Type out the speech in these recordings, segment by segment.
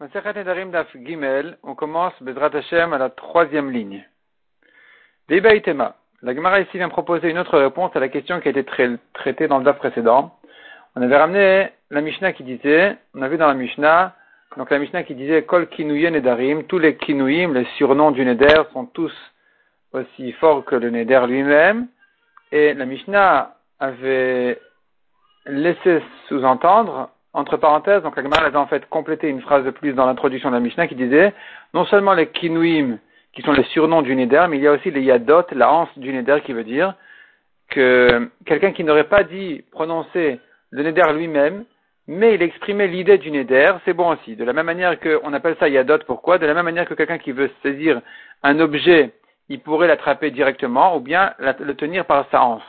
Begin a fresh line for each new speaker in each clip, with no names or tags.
on commence Bezrat Hashem à la troisième ligne. Itema. La Gemara ici vient proposer une autre réponse à la question qui a été traitée dans le Daf précédent. On avait ramené la Mishnah qui disait, on a vu dans la Mishnah, donc la Mishnah qui disait Kol Kinuyen Nedarim, tous les Kinuyim, les surnoms du Neder sont tous aussi forts que le Neder lui-même. Et la Mishnah avait laissé sous-entendre entre parenthèses, donc la Gemara avait en fait complété une phrase de plus dans l'introduction de la Mishnah qui disait non seulement les kinuim, qui sont les surnoms du Neder, mais il y a aussi les yadot, la hanse du Neder, qui veut dire que quelqu'un qui n'aurait pas dit prononcer le Neder lui-même, mais il exprimait l'idée du Neder, c'est bon aussi. De la même manière qu'on appelle ça yadot, pourquoi? De la même manière que quelqu'un qui veut saisir un objet, il pourrait l'attraper directement ou bien le tenir par sa hanse.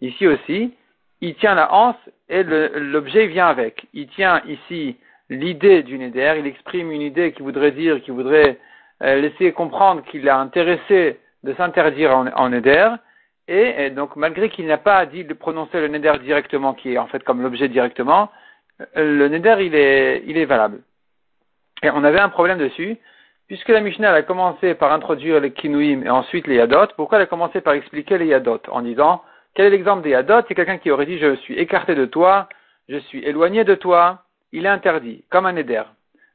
Ici aussi, il tient la hanse et l'objet vient avec. Il tient ici l'idée du Neder, il exprime une idée qui voudrait dire, qui voudrait euh, laisser comprendre qu'il est intéressé de s'interdire en, Neder, et, donc malgré qu'il n'a pas dit de prononcer le Neder directement, qui est en fait comme l'objet directement, euh, le Neder il est, il est valable. Et on avait un problème dessus, puisque la Mishnah a commencé par introduire les Kinuim et ensuite les Yadot, pourquoi elle a commencé par expliquer les Yadot en disant quel est l'exemple des Yadot C'est quelqu'un qui aurait dit je suis écarté de toi, je suis éloigné de toi, il est interdit, comme un éder.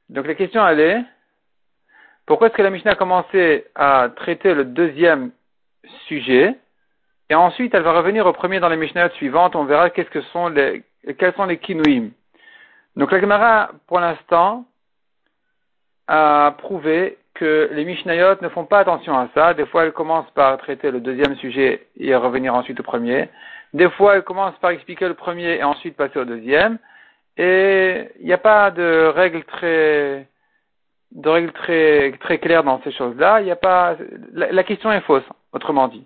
Donc la question elle est, pourquoi est-ce que la Mishnah a commencé à traiter le deuxième sujet? Et ensuite elle va revenir au premier dans les Mishnahs suivantes, on verra qu'est-ce que sont les, quels sont les kinuim. Donc la Gemara, pour l'instant, a prouvé que les Mishnayot ne font pas attention à ça. Des fois, elles commencent par traiter le deuxième sujet et revenir ensuite au premier. Des fois, elles commencent par expliquer le premier et ensuite passer au deuxième. Et il n'y a pas de règles très, de règles très, très claires dans ces choses-là. Il n'y a pas, la, question est fausse, autrement dit.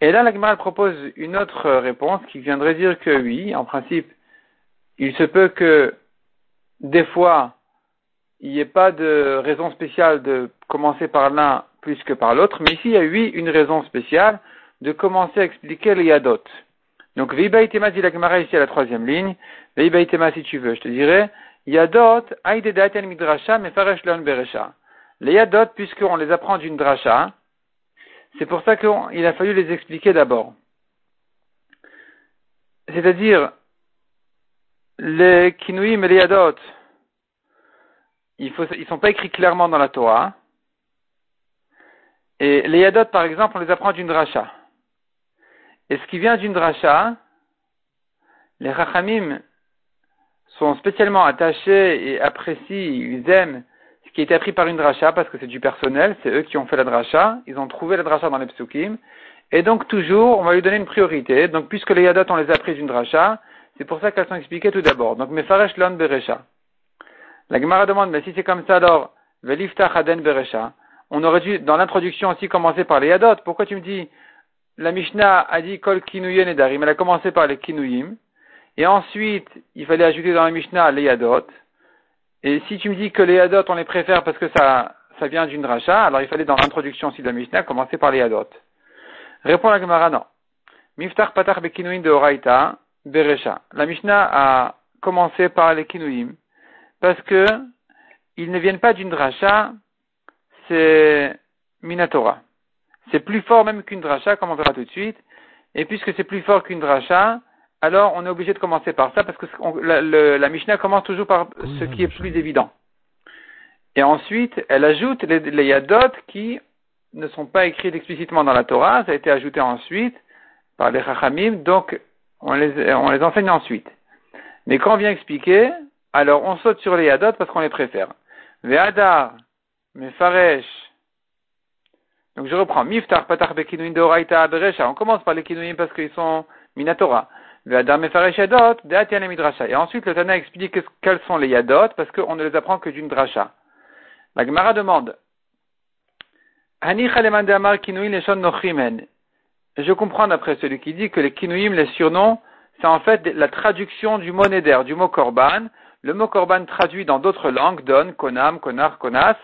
Et là, la Gemara propose une autre réponse qui viendrait dire que oui, en principe, il se peut que des fois, il n'y ait pas de raison spéciale de commencer par l'un plus que par l'autre, mais ici il y a oui une raison spéciale de commencer à expliquer les yadot. Donc Veibaitema dit la Gemara ici à la troisième ligne, Veibaitema si tu veux, je te dirais, yadot aidedaten midrasha mefaresh beresha. Les yadot, puisqu'on les apprend d'une dracha, c'est pour ça qu'il a fallu les expliquer d'abord. C'est-à-dire, les kinuim et les yadot, il faut, ils sont pas écrits clairement dans la Torah. Et les Yadot, par exemple, on les apprend d'une dracha. Et ce qui vient d'une dracha, les Rachamim sont spécialement attachés et apprécient, ils aiment ce qui été appris par une dracha parce que c'est du personnel, c'est eux qui ont fait la dracha, ils ont trouvé la dracha dans les psukim. Et donc toujours, on va lui donner une priorité. Donc puisque les Yadot, on les a appris d'une dracha, c'est pour ça qu'elles sont expliquées tout d'abord. Donc Mefaresh Lon Beresha. La Gemara demande, mais si c'est comme ça alors, Beresha, on aurait dû, dans l'introduction aussi, commencer par les Yadot. Pourquoi tu me dis, la Mishnah a dit Kol Kinuyen et Darim, elle a commencé par les Kinuyim, et ensuite, il fallait ajouter dans la Mishnah les Yadot. Et si tu me dis que les Yadot, on les préfère parce que ça, ça vient d'une dracha, alors il fallait dans l'introduction aussi de la Mishnah commencer par les Yadot. Répond la Gemara, non. Miftach Patach Bekinuim de Oraita, Beresha. La Mishnah a commencé par les Kinuyim parce que ils ne viennent pas d'une dracha, c'est Minatora. C'est plus fort même qu'une dracha, comme on verra tout de suite. Et puisque c'est plus fort qu'une dracha, alors on est obligé de commencer par ça, parce que la, la, Mishnah commence toujours par ce qui est plus évident. Et ensuite, elle ajoute les, les yadot qui ne sont pas écrits explicitement dans la Torah, ça a été ajouté ensuite par les chachamim, donc on les, on les enseigne ensuite. Mais quand on vient expliquer, alors on saute sur les Yadot parce qu'on les préfère. Ve'adar, Mefaresh. Donc je reprends. Miftar, Patar, Bekinuin, Deoraita, Beresha. On commence par les Kinuin parce qu'ils sont Minatora. Ve'adar, Mefaresh, Yadot, Midrasha. Et ensuite le Tana explique quels sont les Yadot parce qu'on ne les apprend que d'une Drasha. La Gemara demande. Je comprends d'après celui qui dit que les Kinuim, les surnoms, c'est en fait la traduction du mot du mot Korban, le mot korban traduit dans d'autres langues donne konam, konar, konas,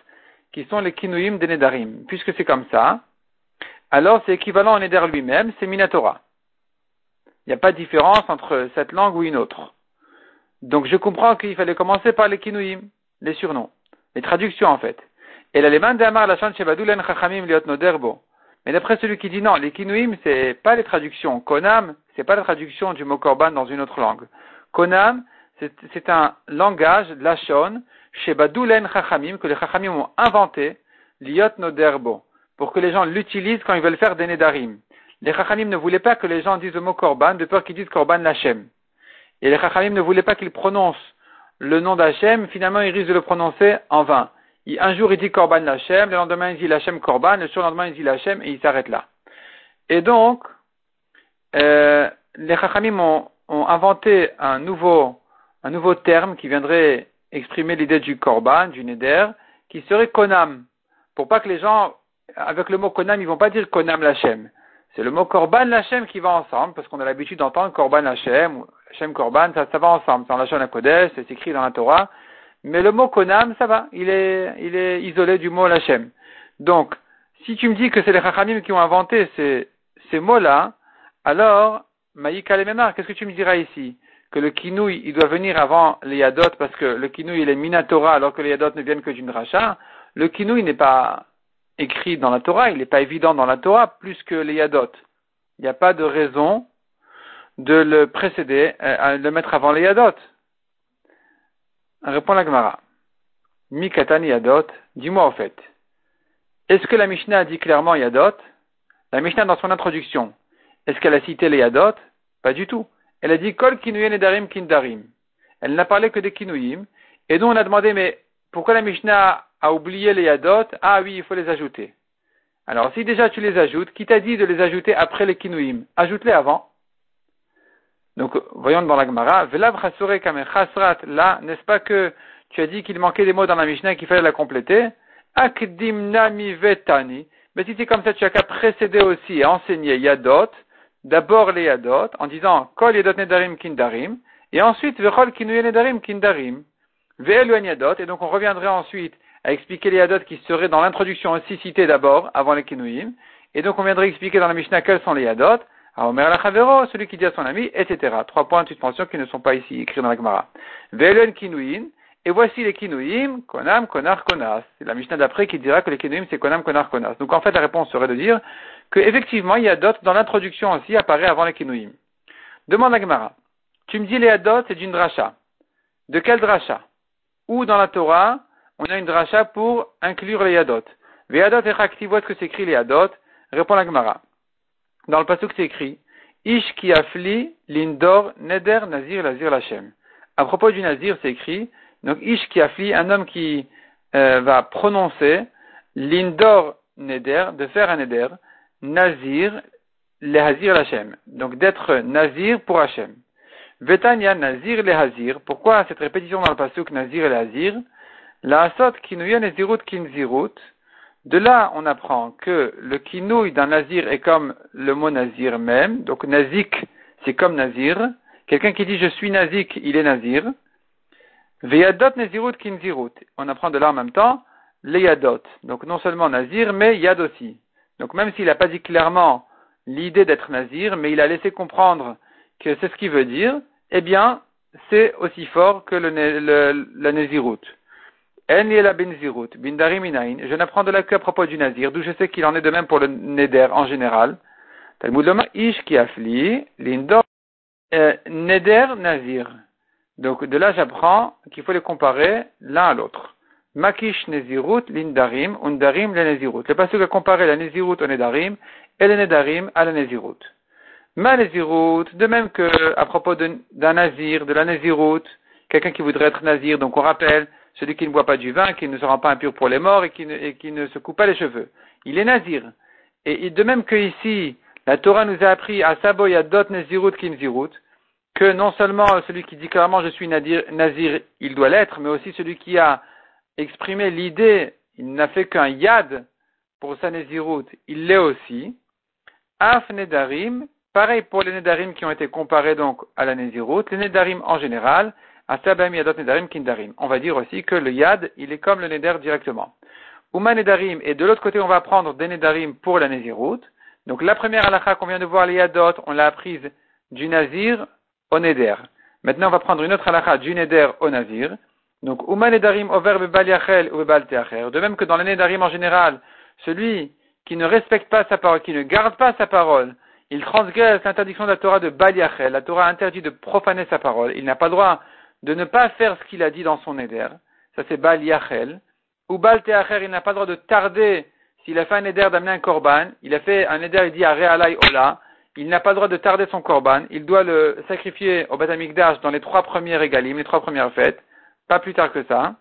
qui sont les kinuim des nedarim. Puisque c'est comme ça, alors c'est équivalent au neder lui-même, c'est minatora. Il n'y a pas de différence entre cette langue ou une autre. Donc je comprends qu'il fallait commencer par les kinuim, les surnoms. les traductions en fait. Et la Chachamim Liot Noderbo. Mais d'après celui qui dit non, les kinuim, c'est pas les traductions. Konam, c'est pas la traduction du mot korban dans une autre langue. Konam, c'est un langage, lachon, Shebadoulen Chachamim, que les Chachamim ont inventé, Liot Noderbo, pour que les gens l'utilisent quand ils veulent faire des Nedarim. Les Chachamim ne voulaient pas que les gens disent le mot korban, de peur qu'ils disent korban lachem. Et les Chachamim ne voulaient pas qu'ils prononcent le nom d'Hachem, finalement ils risquent de le prononcer en vain un jour il dit Korban Lachem, le lendemain il dit Lachem Korban, le surlendemain il dit Lachem et il s'arrête là. Et donc, euh, les Chachamim ont, inventé un nouveau, un nouveau terme qui viendrait exprimer l'idée du Korban, du Neder, qui serait Konam. Pour pas que les gens, avec le mot Konam, ils vont pas dire Konam Lachem. C'est le mot Korban Lachem qui va ensemble, parce qu'on a l'habitude d'entendre Korban Lachem, ou Lachem Korban, ça, ça va ensemble. C'est en Lachem Kodesh, c'est écrit dans la Torah. Mais le mot konam, ça va, il est, il est isolé du mot lachem. Donc, si tu me dis que c'est les chachamim qui ont inventé ces, ces mots-là, alors, Maïka qu'est-ce que tu me diras ici? Que le kinouï, il doit venir avant les yadot parce que le kinouï, il est minatora alors que les yadot ne viennent que d'une racha. Le kinouï n'est pas écrit dans la Torah, il n'est pas évident dans la Torah plus que les yadot. Il n'y a pas de raison de le précéder, euh, de le mettre avant les yadot. Répond la Gemara. Mikatan Yadot, dis-moi au fait. Est-ce que la Mishnah a dit clairement Yadot? La Mishnah dans son introduction, est-ce qu'elle a cité les Yadot? Pas du tout. Elle a dit Kol Kinuyen Edarim Kindarim. Elle n'a parlé que des Kinuyim. Et donc on a demandé, mais pourquoi la Mishnah a oublié les Yadot? Ah oui, il faut les ajouter. Alors si déjà tu les ajoutes, qui t'a dit de les ajouter après les Kinuyim Ajoute-les avant. Donc, voyons dans la Gemara, Velav Chasrat, là, n'est-ce pas que tu as dit qu'il manquait des mots dans la Mishnah et qu'il fallait la compléter? Akdim Nami Vetani. Mais si c'est comme ça, tu as qu'à précéder aussi et enseigner Yadot, d'abord les Yadot, en disant Kol Yadot Nedarim Kindarim, et ensuite Vechol Kinuye Nedarim Kindarim. Ve'elu Yadot, et donc on reviendrait ensuite à expliquer les Yadot qui seraient dans l'introduction aussi citées d'abord, avant les Kinuyim, et donc on viendrait expliquer dans la Mishnah quels sont les Yadot, alors, Chavero, celui qui dit à son ami, etc. Trois points de suspension qui ne sont pas ici écrits dans la Gemara. Velen kinuin, et voici les kinuim, konam, konar, konas. C'est la Mishnah d'après qui dira que les kinuim c'est konam, konar, konas. Donc en fait la réponse serait de dire que effectivement il y a d'autres dans l'introduction aussi apparaît avant les kinuim. Demande à Gemara. Tu me dis les adot c'est d'une dracha. De quel dracha? Où dans la Torah on a une dracha pour inclure les adot Ve'adot et où est-ce que c'est écrit les adot Répond la Gemara. Dans le passage c'est écrit Ish ki afli lindor neder nazir lazir lachem. À propos du nazir, c'est écrit donc Ish ki afli, un homme qui euh, va prononcer lindor neder, de faire un neder, nazir le hazir lachem. Donc d'être nazir pour Hachem. Vetanya nazir le hazir. Pourquoi cette répétition dans le pasuk nazir et le hazir La asot kinuya nezirut kinzirut. De là, on apprend que le kinouï d'un nazir est comme le mot nazir même. Donc nazik, c'est comme nazir. Quelqu'un qui dit je suis nazik, il est nazir. Veyadot nazirut kinzirut. On apprend de là en même temps les yadot. Donc non seulement nazir, mais yad aussi. Donc même s'il n'a pas dit clairement l'idée d'être nazir, mais il a laissé comprendre que c'est ce qu'il veut dire, eh bien, c'est aussi fort que le, le, la nazirut. Je n'apprends de là qu'à propos du nazir, d'où je sais qu'il en est de même pour le neder en général. Ish lindor, euh, neder nazir. Donc de là j'apprends qu'il faut les comparer l'un à l'autre. Makish nezirut lindarim, undarim le nezirut. Le passage a comparé la nezirut au nedarim et le à la nezirut. Ma nezirut, de même que à propos d'un nazir, de la nezirut, quelqu'un qui voudrait être nazir, donc on rappelle celui qui ne boit pas du vin, qui ne se rend pas impur pour les morts et qui ne, se coupe pas les cheveux. Il est nazir. Et, de même que ici, la Torah nous a appris à Sabo Yadot Nezirut Kinzirut, que non seulement celui qui dit clairement je suis nazir, il doit l'être, mais aussi celui qui a exprimé l'idée, il n'a fait qu'un yad pour sa Nezirut, il l'est aussi. Af Nedarim, pareil pour les Nedarim qui ont été comparés donc à la Nezirut, les Nedarim en général, on va dire aussi que le yad, il est comme le neder directement. Uma nedarim, et de l'autre côté, on va prendre des nedarim pour la nézirut. Donc la première halakha qu'on vient de voir, les yadot, on l'a apprise du nazir au neder. Maintenant, on va prendre une autre halakha du neder au nazir. Donc, Uma Nedarim over bebal yachel ou bebal teacher. De même que dans les Nedarim en général, celui qui ne respecte pas sa parole, qui ne garde pas sa parole, il transgresse l'interdiction de la Torah de Bal Yachel. La Torah interdit de profaner sa parole. Il n'a pas le droit de ne pas faire ce qu'il a dit dans son Neder. Ça c'est Bal Yachel. Ou Bal Teacher, il n'a pas le droit de tarder s'il a fait un Neder d'amener un Korban. Il a fait un Neder, il dit à Realai Ola. Il n'a pas le droit de tarder son Korban. Il doit le sacrifier au Beth dans les trois premières régalim, les trois premières fêtes. Pas plus tard que ça.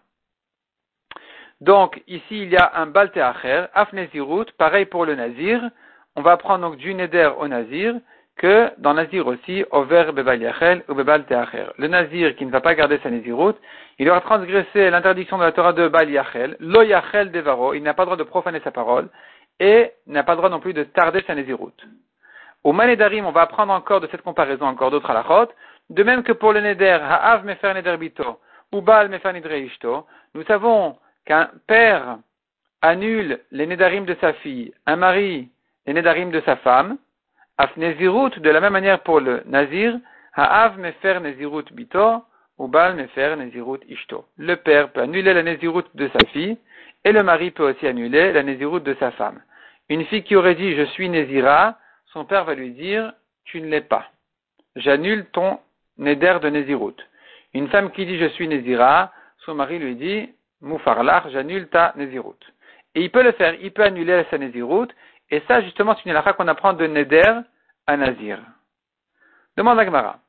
Donc, ici, il y a un Bal Teacher, Afnezirut, pareil pour le Nazir. On va apprendre donc du Neder au Nazir que dans Nazir aussi, over bebal yachel ou bebal. Le Nazir qui ne va pas garder sa Nazirut, il aura transgressé l'interdiction de la Torah de Bal Yachel, lo Yachel devaro, il n'a pas le droit de profaner sa parole, et n'a pas le droit non plus de tarder sa Nazirut. Au Manedarim, on va apprendre encore de cette comparaison encore d'autres halachot, de même que pour le Neder, Ha'av mefer neder bito, nous savons qu'un père annule les Nedarim de sa fille, un mari les Nedarim de sa femme, Afnezirut, de la même manière pour le Nazir, Ha'av mefer Nezirut bito, ou Bal mefer Nezirut ishto. Le père peut annuler la Nezirut de sa fille, et le mari peut aussi annuler la Nezirut de sa femme. Une fille qui aurait dit je suis Nezira, son père va lui dire tu ne l'es pas. J'annule ton Neder de Nezirut. Une femme qui dit je suis Nezira, son mari lui dit Moufarlar, j'annule ta Nezirut. Et il peut le faire, il peut annuler sa Nezirut, et ça, justement, c'est une halakha qu'on apprend de Neder à Nazir. Demande à.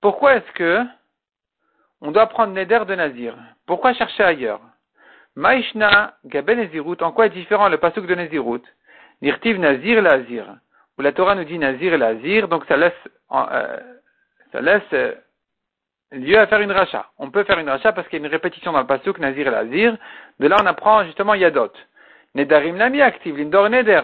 Pourquoi est-ce que on doit prendre Neder de Nazir? Pourquoi chercher ailleurs? Maishna Gaben Nezirut, en quoi est différent le pasuk de Nezirut Nirtiv Nazir Lazir, où la Torah nous dit Nazir Lazir, donc ça laisse, euh, ça laisse euh, lieu à faire une rachat. On peut faire une rachat parce qu'il y a une répétition dans le pasuk Nazir Lazir. De là, on apprend justement Yadot. Nedarim Lami active, Lindor Neder.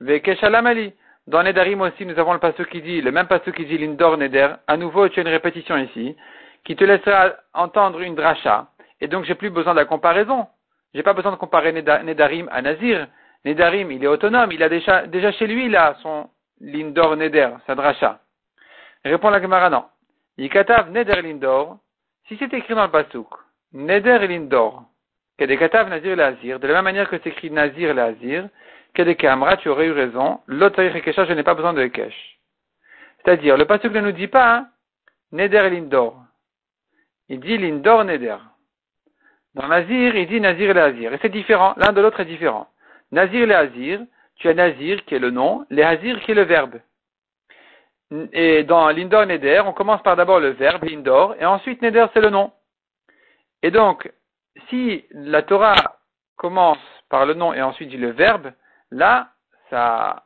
Vekeshalamali. Dans Nedarim aussi, nous avons le passage qui dit, le même passage qui dit Lindor Neder. À nouveau, tu as une répétition ici, qui te laissera entendre une dracha. Et donc, j'ai plus besoin de la comparaison. J'ai pas besoin de comparer Nedarim à Nazir. Nedarim, il est autonome. Il a déjà, déjà chez lui, là, son Lindor Neder, sa dracha. Répond la Gemara, non. Yikatav Neder Lindor. Si c'est écrit dans le pasuk, Neder Lindor, Kedekatav Nazir Lazir, de la même manière que c'est écrit Nazir Lazir, Kedekamra, tu aurais eu raison, l'autre je n'ai pas besoin de Ekesh. C'est-à-dire, le pasuk ne nous dit pas, hein, Neder Lindor. Il dit Lindor Neder. Dans Nazir, il dit Nazir Lazir. Et c'est différent, l'un de l'autre est différent. Nazir Lazir, tu as Nazir qui est le nom, Hazir qui est le verbe. Et dans Lindor Neder, on commence par d'abord le verbe Lindor, et ensuite Neder c'est le nom. Et donc, si la Torah commence par le nom et ensuite dit le verbe, là, ça,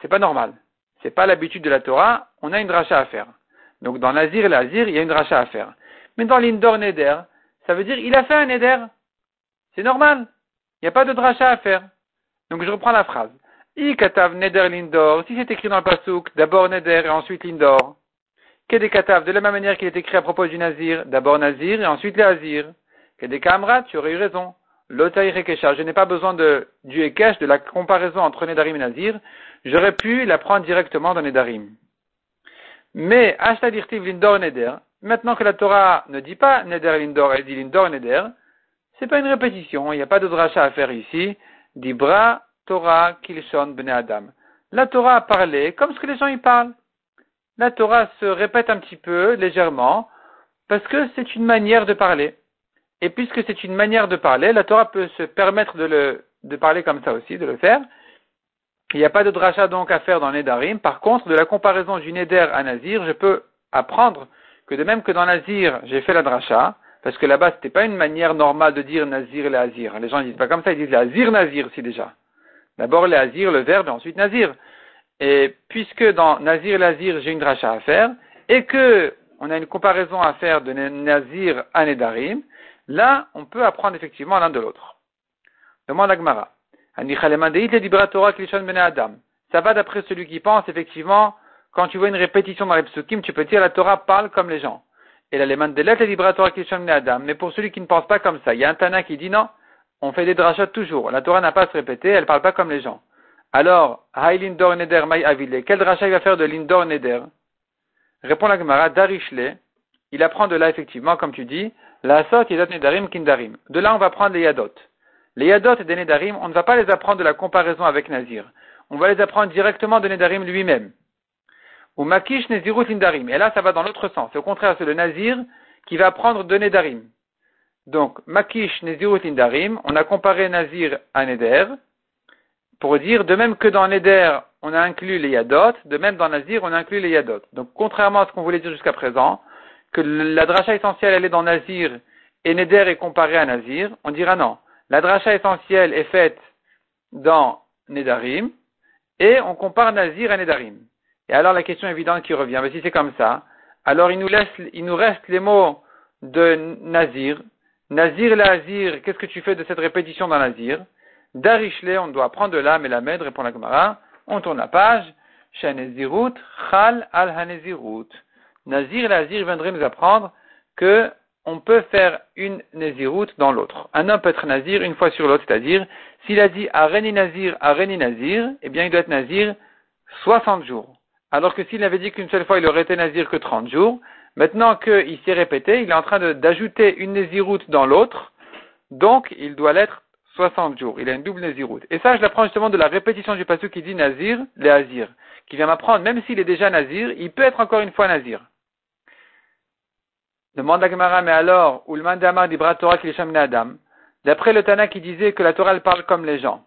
c'est pas normal. C'est pas l'habitude de la Torah, on a une dracha à faire. Donc dans Nazir et l'Azir, il y a une dracha à faire. Mais dans l'Indor Neder, ça veut dire il a fait un Neder. C'est normal. Il n'y a pas de dracha à faire. Donc je reprends la phrase. Katav Neder Lindor. Si c'est écrit dans le Pasuk, d'abord Neder et ensuite Lindor. katav de la même manière qu'il est écrit à propos du Nazir, d'abord Nazir et ensuite l'Azir que des camarades, tu aurais eu raison. L'otaï je n'ai pas besoin du Ekesh, de la comparaison entre Nedarim et Nazir. J'aurais pu la prendre directement dans Nedarim. Mais, Ashtadirtiv Lindor Neder, maintenant que la Torah ne dit pas Neder Lindor, elle dit Lindor Neder, c'est pas une répétition, il n'y a pas de dracha à faire ici. Dibra Torah Adam. La Torah a parlé comme ce que les gens y parlent. La Torah se répète un petit peu, légèrement, parce que c'est une manière de parler. Et puisque c'est une manière de parler, la Torah peut se permettre de, le, de parler comme ça aussi, de le faire. Il n'y a pas de dracha donc à faire dans Nedarim. Par contre, de la comparaison du Neder à Nazir, je peux apprendre que de même que dans Nazir, j'ai fait la dracha, parce que là-bas, c'était pas une manière normale de dire Nazir et Azir. Les gens disent pas comme ça, ils disent Azir, Nazir, si déjà. D'abord les Azir, le verbe, et ensuite Nazir. Et puisque dans Nazir et Azir, j'ai une dracha à faire, et que on a une comparaison à faire de Nazir à Nedarim, Là, on peut apprendre effectivement l'un de l'autre. Demande Agmara. Ça va d'après celui qui pense, effectivement, quand tu vois une répétition dans les psukim, tu peux dire la Torah parle comme les gens. Et là, les de Adam. Mais pour celui qui ne pense pas comme ça, il y a un Tana qui dit non, on fait des drachot toujours. La Torah n'a pas à se répéter, elle ne parle pas comme les gens. Alors, Lindor Neder May Avile, quel drachat il va faire de Lindor Neder? Répond la Gemara, Darishle, il apprend de là effectivement, comme tu dis, La sot yadot nedarim kindarim. De là, on va prendre les yadot. Les yadot et des nedarim, on ne va pas les apprendre de la comparaison avec Nazir. On va les apprendre directement de nedarim lui-même. Ou makish nezirut lindarim. Et là, ça va dans l'autre sens. Au contraire, c'est le nazir qui va apprendre de nedarim. Donc, makish nezirut lindarim, on a comparé nazir à neder pour dire, de même que dans neder, on a inclus les yadot, de même dans nazir, on a inclus les yadot. Donc, contrairement à ce qu'on voulait dire jusqu'à présent, que la dracha essentielle, elle est dans nazir et neder est comparé à nazir, on dira non. La dracha essentielle est faite dans nedarim et on compare nazir à nedarim. Et alors la question évidente qui revient, mais si c'est comme ça, alors il nous, laisse, il nous reste les mots de Nazir. Nazir Lazir, qu'est-ce que tu fais de cette répétition dans Nazir? Darishle, on doit prendre de l'âme et la med, répond la Gemara. On tourne la page. Shanezirut, Chal al Hanezirut. Nazir Lazir viendrait nous apprendre que on peut faire une Nezirut dans l'autre. Un homme peut être Nazir une fois sur l'autre, c'est-à-dire, s'il a dit Areni Nazir, Areni Nazir, eh bien il doit être Nazir 60 jours alors que s'il avait dit qu'une seule fois il aurait été nazir que 30 jours, maintenant qu'il s'est répété, il est en train d'ajouter une naziroute dans l'autre, donc il doit l'être 60 jours. Il a une double naziroute. Et ça, je l'apprends justement de la répétition du passage qui dit nazir, les azir, qui vient m'apprendre, même s'il est déjà nazir, il peut être encore une fois nazir. Demande à Gemara, mais alors, Ulman Damar d'Ibra Torah Adam, d'après le Tana qui disait que la Torah parle comme les gens.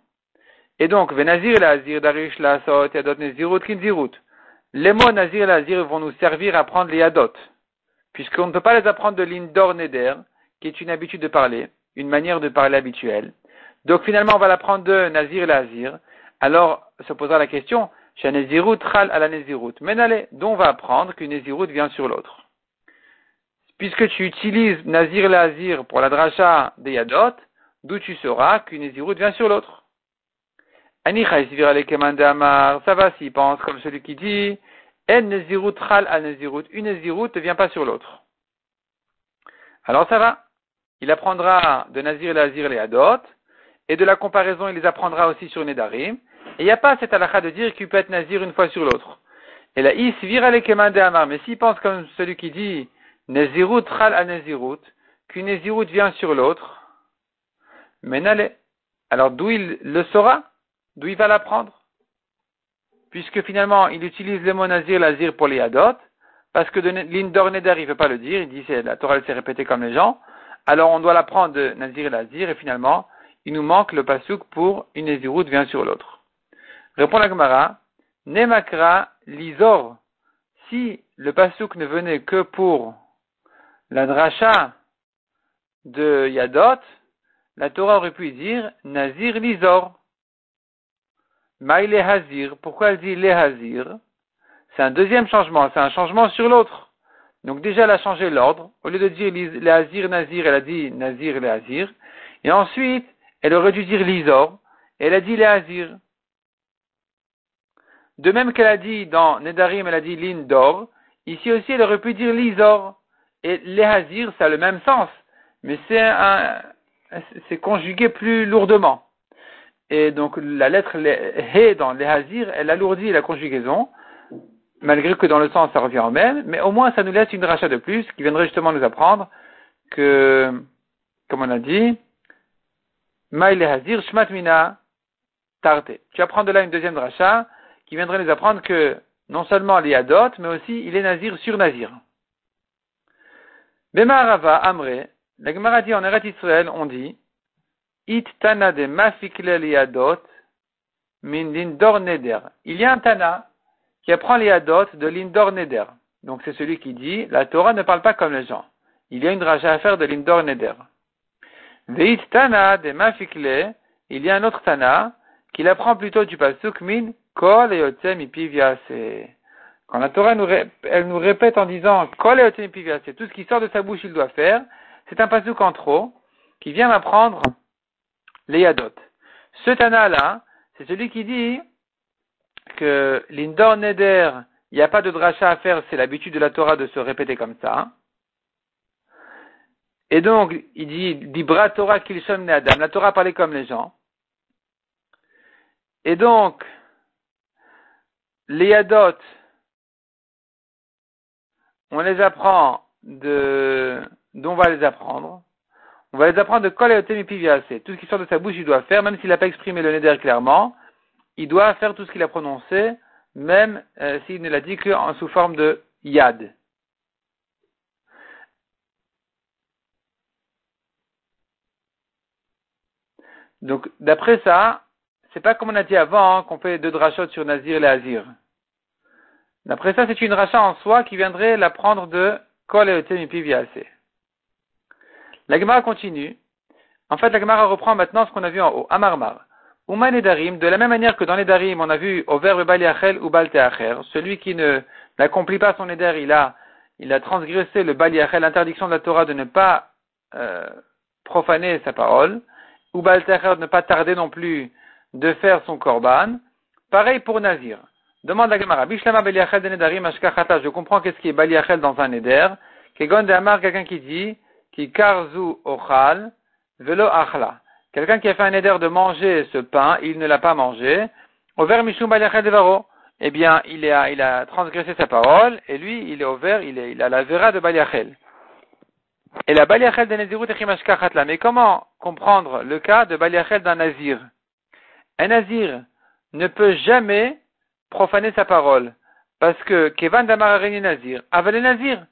Et donc, Venazir la Azir, Darish la Sot, Yadot Nezirut, Kinzirut. Les mots Nazir et Lazir vont nous servir à apprendre les Hadot, puisqu'on ne peut pas les apprendre de l'Indor Neder, qui est une habitude de parler, une manière de parler habituelle. Donc finalement, on va l'apprendre de Nazir Lazir. Alors, se posera la question, chez Nezirut, Chal à la Nezirut. Mais allez, on va apprendre qu'une Nezirut vient sur l'autre. Puisque tu utilises Nazir Lazir pour la dracha des Yadot, d'où tu sauras qu'une Nezirut vient sur l'autre. Ça va s'il pense comme celui qui dit En nezirut chal. Une nezirut ne vient pas sur l'autre. Alors ça va. Il apprendra de Nazir et Lazir les Hadot, et de la comparaison, il les apprendra aussi sur Nedarim. Et il n'y a pas cette halakha de dire qu'il peut être Nazir une fois sur l'autre. Et là, is vira les amar. Mais s'il pense comme celui qui dit Nezirut chal al nezirut, qu'une nezirut vient sur l'autre, mais n'allez. Alors d'où il le saura? D'où il va l'apprendre? Puisque finalement, il utilise le mot nazir, l'azir pour les hadot, parce que de il ne veut pas le dire, il dit la Torah s'est répétée comme les gens, alors on doit l'apprendre de nazir et l'azir, et finalement, il nous manque le pasuk pour une naziroute vient sur l'autre. Répond la Gemara, Nemakra lisor. Si le pasuk ne venait que pour la dracha de Yadot, la Torah aurait pu dire Nazir lisor. Maïle Hazir, pourquoi elle dit les Hazir? C'est un deuxième changement, c'est un changement sur l'autre. Donc déjà elle a changé l'ordre. Au lieu de dire les Hazir Nazir, elle a dit Nazir les Hazir. Et ensuite, elle aurait dû dire Lizor, et elle a dit les Hazir. De même qu'elle a dit dans Nedarim, elle a dit Lindor, ici aussi elle aurait pu dire Lizor. Et les Hazir, ça a le même sens, mais c'est conjugué plus lourdement. Et donc la lettre He dans les Hazir, elle alourdit la conjugaison, malgré que dans le sens ça revient au même, mais au moins ça nous laisse une rachat de plus qui viendrait justement nous apprendre que, comme on a dit, Maï le Hazir, Shmat Tarte. Tu apprends de là une deuxième rachat qui viendrait nous apprendre que non seulement il y a d'autres, mais aussi il est Nazir sur Nazir. Bema Rava Amre, la Gemara dit en Eretz Israël, on dit, Min lindor. Il y a un tana qui apprend les de lindor neder. Donc c'est celui qui dit, la Torah ne parle pas comme les gens. Il y a une draja à faire de lindor neder. Veit il y a un autre tana qui l'apprend plutôt du pasuk min kol Quand la Torah nous, elle nous répète en disant kol tout ce qui sort de sa bouche il doit faire, c'est un pasuk en trop qui vient m'apprendre les Yadot. Ce Tana-là, c'est celui qui dit que l'Indor Neder, il n'y a pas de dracha à faire, c'est l'habitude de la Torah de se répéter comme ça. Et donc, il dit, Dibra Torah Kilshon Adam, la Torah parlait comme les gens. Et donc, les Yadot, on les apprend de dont on va les apprendre, on va les apprendre de kol et Tout ce qui sort de sa bouche, il doit faire, même s'il n'a pas exprimé le neder clairement, il doit faire tout ce qu'il a prononcé, même euh, s'il ne l'a dit qu'en sous forme de yad. Donc, d'après ça, c'est pas comme on a dit avant hein, qu'on fait deux drachot sur Nazir et Azir. D'après ça, c'est une rachat en soi qui viendrait la prendre de Kol et La Gemara continue. En fait, la Gemara reprend maintenant ce qu'on a vu en haut. Amarmar. Uman et Darim, de la même manière que dans les Darim, on a vu au verbe Baliachel ou Balteacher, celui qui ne, n'accomplit pas son éder, il a, il a transgressé le Baliachel, l'interdiction de la Torah de ne pas euh, profaner sa parole, ou Balteacher de ne pas tarder non plus de faire son korban. Pareil pour Nazir. Demande la Gemara. Bishlama Baliachel de Nedarim. Je comprends qu'est-ce qui est Baliachel dans un Neder. Kegon de Amar, quelqu'un qui dit, qui karzu ochal, velo achla. Quelqu'un qui a fait un Neder de manger ce pain, il ne l'a pas mangé. Over Mishum Baliachel de Varo. Eh bien, il a, transgressé sa parole, et lui, il est ouvert, il, est, il a la vera de Baliachel. Et la Baliachel de Nezirut Echimashkachatla. Mais comment comprendre le cas de Baliachel d'un Nazir? Un Nazir ne peut jamais profaner sa parole. Parce que Kevan Damarareni Nazir, Aval Nazir,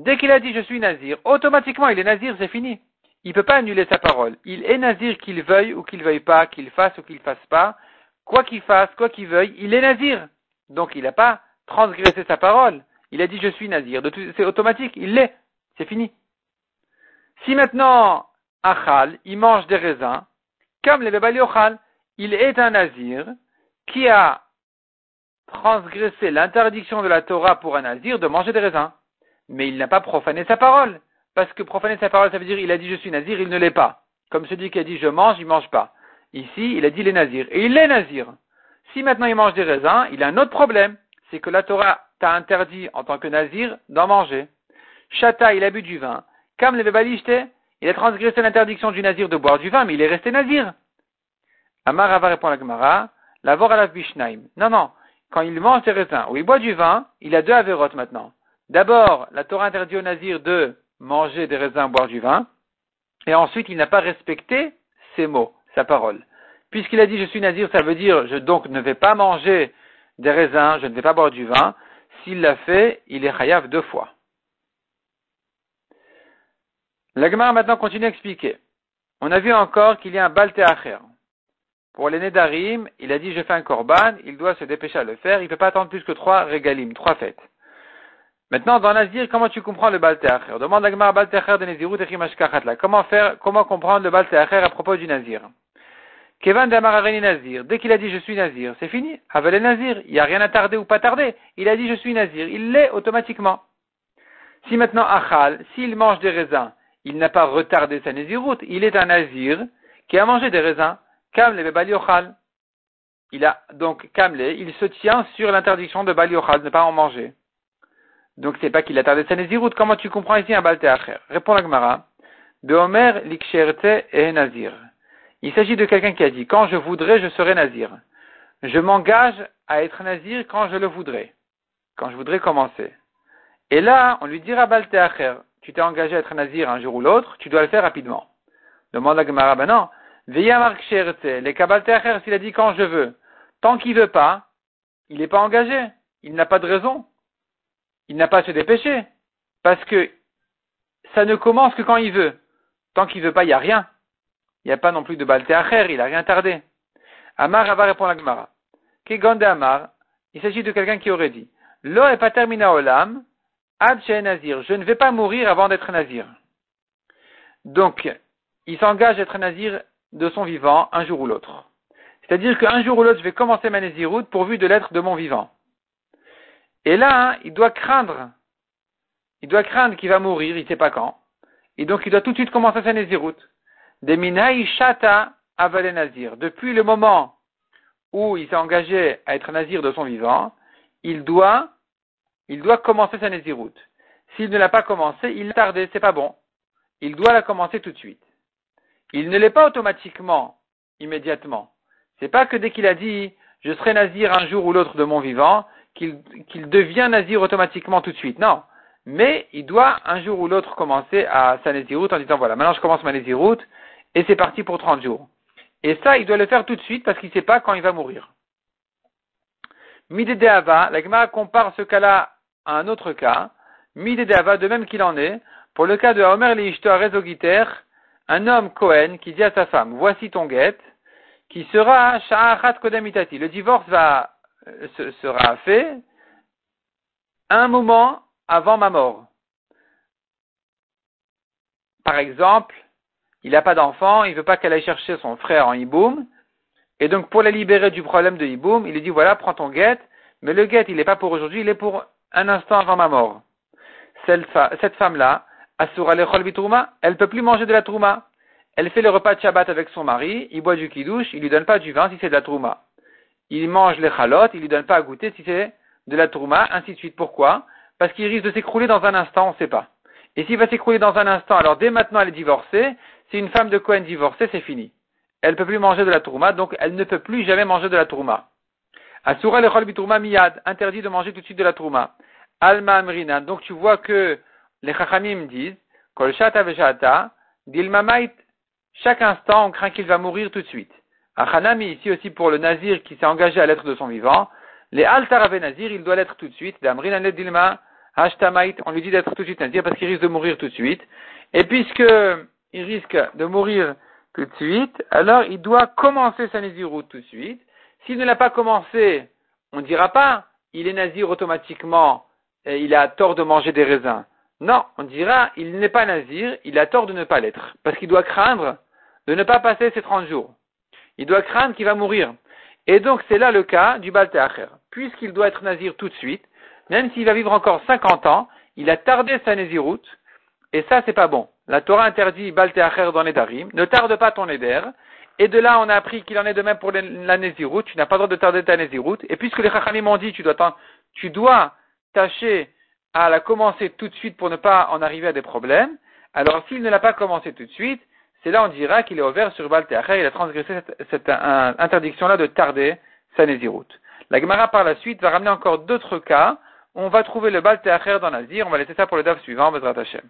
dès qu'il a dit je suis Nazir, automatiquement il est Nazir, c'est fini. Il ne peut pas annuler sa parole. Il est Nazir qu'il veuille ou qu'il veuille pas, qu'il fasse ou qu'il fasse pas. Quoi qu'il fasse, quoi qu'il veuille, il est Nazir. Donc il n'a pas transgressé sa parole. Il a dit je suis Nazir. C'est automatique, il l'est. C'est fini. Si maintenant, Achal, il mange des raisins, comme les Bebali il est un Nazir qui a transgressé l'interdiction de la Torah pour un Nazir de manger des raisins. Mais il n'a pas profané sa parole. Parce que profaner sa parole, ça veut dire il a dit je suis Nazir, il ne l'est pas. Comme celui qui a dit je mange, il mange pas. Ici, il a dit les Nazir. Et il est Nazir. Si maintenant il mange des raisins, il a un autre problème. C'est que la Torah t'a interdit en tant que Nazir d'en manger. Chata, il a bu du vin. Kam le il a transgressé l'interdiction du Nazir de boire du vin, mais il est resté Nazir. Amar va répondre à Gemara, la la bishnaim. Non, non, quand il mange des raisins ou il boit du vin, il a deux avérotes maintenant. D'abord, la Torah interdit au Nazir de manger des raisins, boire du vin, et ensuite il n'a pas respecté ses mots, sa parole. Puisqu'il a dit je suis Nazir, ça veut dire je donc ne vais pas manger des raisins, je ne vais pas boire du vin. S'il l'a fait, il est chayav deux fois. L'Agmar maintenant continue à expliquer. On a vu encore qu'il y a un balteacher. Pour les Nedarim, il a dit je fais un korban, il doit se dépêcher à le faire, il ne peut pas attendre plus que trois régalim, trois fêtes. Maintenant, dans Nazir, comment tu comprends le Balteacher? Demande l'Agmar Balteacher de Nezirut et Comment faire, comment comprendre le Balteacher à propos du Nazir? Kevan Damarareni Nazir, dès qu'il a dit je suis Nazir, c'est fini. Avec Nazir, il n'y a rien à tarder ou pas tarder. Il a dit je suis Nazir, il l'est automatiquement. Si maintenant Achal, s'il mange des raisins, il n'a pas retardé sa Nazirut, il est un Nazir qui a mangé des raisins. Kamle Yochal. Il a donc Kamle, il se tient sur l'interdiction de Baliochal, de ne pas en manger. Donc c'est pas qu'il a tardé sa Nézirut. Comment tu comprends ici un Balteacher Répond la Gemara. Beomer liksherte et Nazir. Il s'agit de quelqu'un qui a dit, quand je voudrais, je serai Nazir. Je m'engage à être Nazir quand je le voudrais. Quand je voudrais commencer. Et là, on lui dira Balteacher, tu t'es engagé à être Nazir un jour ou l'autre, tu dois le faire rapidement. Demande la Gemara, ben non, les Kabbalteacher, s'il a dit quand je veux, tant qu'il veut pas, il n'est pas engagé. Il n'a pas de raison. Il n'a pas à se dépêcher. Parce que ça ne commence que quand il veut. Tant qu'il veut pas, il n'y a rien. Il n'y a pas non plus de Balteacher, il n'a rien tardé. Amar va répondre à Gemara. Kegonde Amar, il s'agit de quelqu'un qui aurait dit, Lo est pas termina olam, ad nazir. Je ne vais pas mourir avant d'être nazir. Donc, il s'engage à être nazir de son vivant un jour ou l'autre. C'est-à-dire qu'un jour ou l'autre, je vais commencer ma Néziroute pourvu de l'être de mon vivant. Et là, hein, il doit craindre. Il doit craindre qu'il va mourir, il ne sait pas quand. Et donc, il doit tout de suite commencer sa Néziroute. Deminaï shata avale nazir. Depuis le moment où il s'est engagé à être nazir de son vivant, il doit, il doit commencer sa Néziroute. S'il ne l'a pas commencé, il a tardé, c'est pas bon. Il doit la commencer tout de suite. Il ne l'est pas automatiquement, immédiatement. C'est pas que dès qu'il a dit je serai nazir un jour ou l'autre de mon vivant, qu'il devient nazir automatiquement tout de suite. Non. mais il doit un jour ou l'autre commencer à sa Nézirut en disant voilà, maintenant je commence ma Nézirut et c'est parti pour 30 jours. Et ça, il doit le faire tout de suite parce qu'il ne sait pas quand il va mourir. Midédeava, la Gemara compare ce cas-là à un autre cas. Midédeava, de même qu'il en est, pour le cas de Homer Leishto Rezogiter, un homme Cohen qui dit à sa femme, voici ton guette, qui sera Sha'achat Kodemitati. Le divorce va, euh, sera fait un moment avant ma mort. Par exemple, il n'a pas d'enfant, il ne veut pas qu'elle aille chercher son frère en Iboum, et donc pour la libérer du problème de Iboum, il lui dit voilà, prends ton guette, mais le guette, il n'est pas pour aujourd'hui, il est pour un instant avant ma mort. Cette, femme-là, Asura Lechol elle ne peut plus manger de la Trouma. Elle fait le repas de Shabbat avec son mari, il boit du kidouche, il lui donne pas du vin si c'est de la Trouma. Il mange les chalotes, il lui donne pas à goûter si c'est de la Trouma, ainsi de suite. Pourquoi? Parce qu'il risque de s'écrouler dans un instant, on ne sait pas. Et s'il va s'écrouler dans un instant, alors dès maintenant elle est divorcée, si une femme de Cohen divorcée, c'est fini. Elle ne peut plus manger de la Trouma, donc elle ne peut plus jamais manger de la Trouma. Asura lechol bitrouma miyad, interdit de manger tout de suite de la trouma. Alma amrina, donc tu vois que les chachamim disent, kol shata veshata, dilmamait, chaque instant on craint qu'il va mourir tout de suite. Achanami, ici aussi pour le nazir qui s'est engagé à l'être de son vivant, les altarave nazir, il doit l'être tout de suite, d'amrina dilma, hashtamait, on lui dit d'être tout de suite nazir parce qu'il risque de mourir tout de suite. Et puisque il risque de mourir tout de suite, alors il doit commencer sa naziroute tout de suite, s'il ne l'a pas commencé, on ne dira pas, il est nazir automatiquement, et il a tort de manger des raisins. Non, on dira, il n'est pas nazir, il a tort de ne pas l'être, parce qu'il doit craindre de ne pas passer ses 30 jours. Il doit craindre qu'il va mourir. Et donc c'est là le cas du Balteacher. Puisqu'il doit être nazir tout de suite, même s'il va vivre encore 50 ans, il a tardé sa naziroute, et ça c'est pas bon. La Torah interdit Balteacher dans les Darim, ne tarde pas ton éder, et de là, on a appris qu'il en est de même pour la Nézirut. Tu n'as pas le droit de tarder ta Nézirut. Et puisque les Chachamim m'ont dit, tu dois, tu dois tâcher à la commencer tout de suite pour ne pas en arriver à des problèmes. Alors, s'il ne l'a pas commencé tout de suite, c'est là on dira qu'il est ouvert sur Baal il a transgressé cette, interdiction-là de tarder sa Nézirut. La Gemara par la suite va ramener encore d'autres cas. On va trouver le Baal dans Nazir. On va laisser ça pour le DAF suivant, Bezrat Hashem.